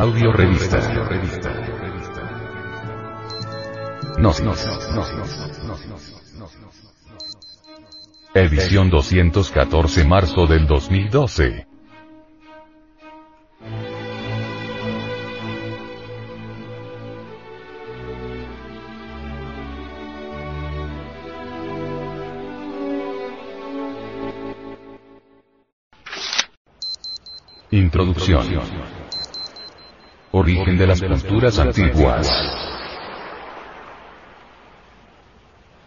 Audio revista. Gnosis. Edición 214 marzo del 2012. Introducción. Origen de las culturas antiguas.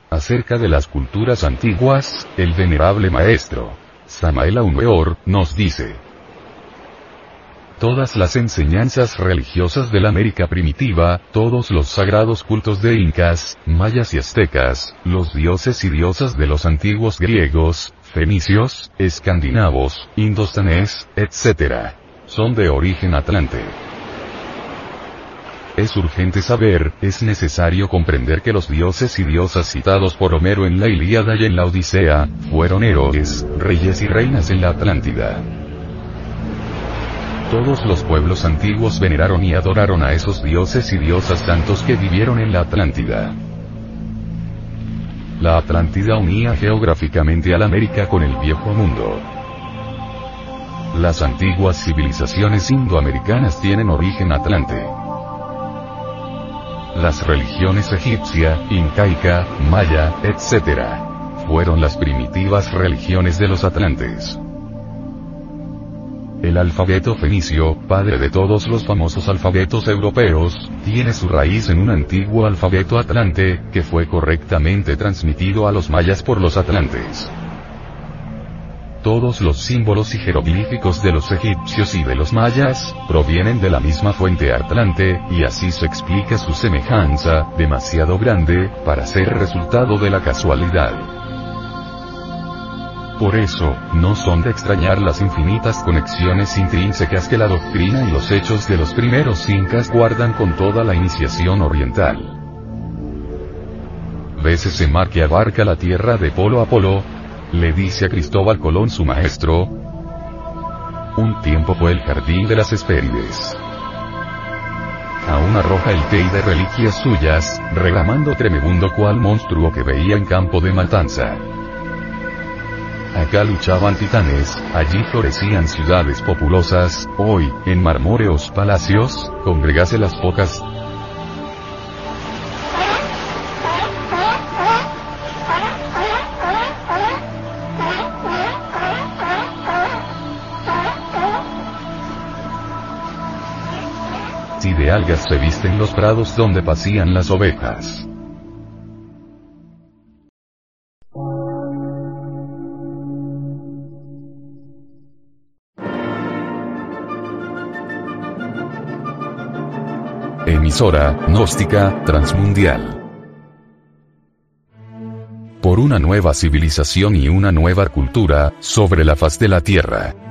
Acerca de las culturas antiguas, el venerable maestro, Samael Aumeor, nos dice. Todas las enseñanzas religiosas de la América primitiva, todos los sagrados cultos de incas, mayas y aztecas, los dioses y diosas de los antiguos griegos, fenicios, escandinavos, indostanés, etc. Son de origen atlante. Es urgente saber, es necesario comprender que los dioses y diosas citados por Homero en la Ilíada y en la Odisea, fueron héroes, reyes y reinas en la Atlántida. Todos los pueblos antiguos veneraron y adoraron a esos dioses y diosas tantos que vivieron en la Atlántida. La Atlántida unía geográficamente a la América con el viejo mundo. Las antiguas civilizaciones indoamericanas tienen origen atlante. Las religiones egipcia, incaica, maya, etc. fueron las primitivas religiones de los atlantes. El alfabeto fenicio, padre de todos los famosos alfabetos europeos, tiene su raíz en un antiguo alfabeto atlante, que fue correctamente transmitido a los mayas por los atlantes. Todos los símbolos y jeroglíficos de los egipcios y de los mayas, provienen de la misma fuente atlante, y así se explica su semejanza, demasiado grande, para ser resultado de la casualidad. Por eso, no son de extrañar las infinitas conexiones intrínsecas que la doctrina y los hechos de los primeros incas guardan con toda la iniciación oriental. ¿Ves ese mar que abarca la tierra de polo a polo? Le dice a Cristóbal Colón su maestro. Un tiempo fue el jardín de las Hespérides. Aún arroja el té de reliquias suyas, reclamando tremebundo cual monstruo que veía en campo de matanza. Acá luchaban titanes, allí florecían ciudades populosas, hoy, en marmóreos palacios, congregase las pocas Si de algas se visten los prados donde pasían las ovejas. Emisora, gnóstica, transmundial. Por una nueva civilización y una nueva cultura, sobre la faz de la Tierra.